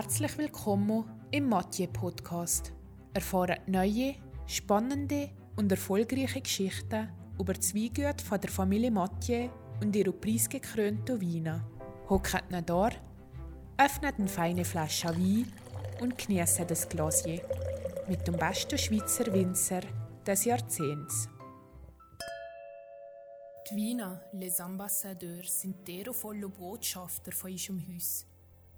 herzlich willkommen im Mathieu Podcast. Erfahren neue, spannende und erfolgreiche Geschichten über die von der Familie Mathieu und ihre preisgekrönten Weine. Hockt da, öffnet eine feine Flasche Wein und genießt das Glasier mit dem besten Schweizer Winzer des Jahrzehnts. Die Wiener, les Ambassadeurs, sind volle Botschafter von unserem Haus.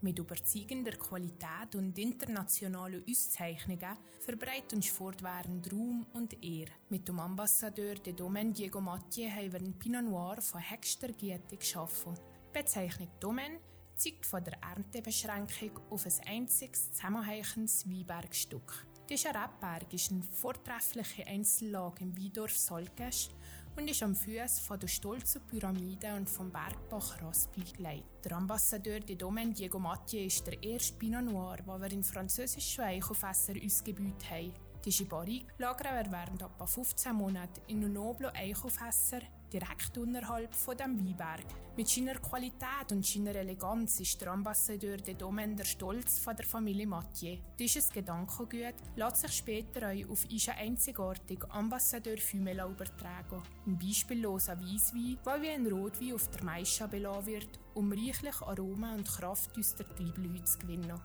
Mit überzeugender Qualität und internationalen Auszeichnungen verbreitet uns fortwährend Ruhm und Ehre. Mit dem Ambassadeur de Domaine Diego Mathieu haben wir einen Pinot Noir von höchster Güte geschaffen. Die Bezeichnung Domaine zeigt von der Erntebeschränkung auf ein einziges zusammenhängendes Weinbergstück. Dieser Rebberg ist eine vortreffliche Einzellage im Weindorf Solgesch und ist am Fuß von der stolzen Pyramide und vom Bergbach Raspi gelegt. Der Ambassadeur de Domaine Diego Mathieu ist der erste Pinot Noir, den wir in französischen Eichenfässern ausgebaut haben. Diese Barrique lagern während etwa 15 Monaten in noblen Eichenfässern direkt unterhalb von dem Weinberg. Mit seiner Qualität und seiner Eleganz ist der Ambassadeur de Domaine der Stolz von der Familie Mathieu. Dieses Gedankengut lässt sich später auch auf unseren einzigartigen Ambassadeur Fumela übertragen. Ein beispielloser Weisswein, der wie ein Rotwein auf der Maischa belassen wird, um reichlich Aroma und Kraft aus der Triebelhüte zu gewinnen.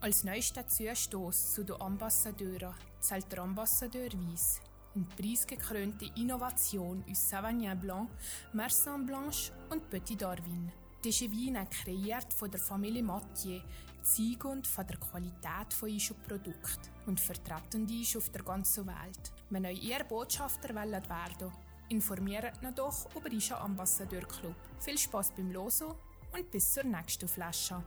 Als neuester Zustoß zu den Ambassadeuren zählt der Ambassadeur Weiss eine preisgekrönte Innovation aus Sauvignon Blanc, Mersan Blanche und Petit Darwin. Diese Weine kreiert von der Familie Mathieu, zeigend von der Qualität von unserem Produkt und vertreten dies auf der ganzen Welt. Wenn euch ihr Botschafter wollt werden, informiert noch doch über unseren Ambassadeur Club. Viel Spaß beim Losen und bis zur nächsten Flasche.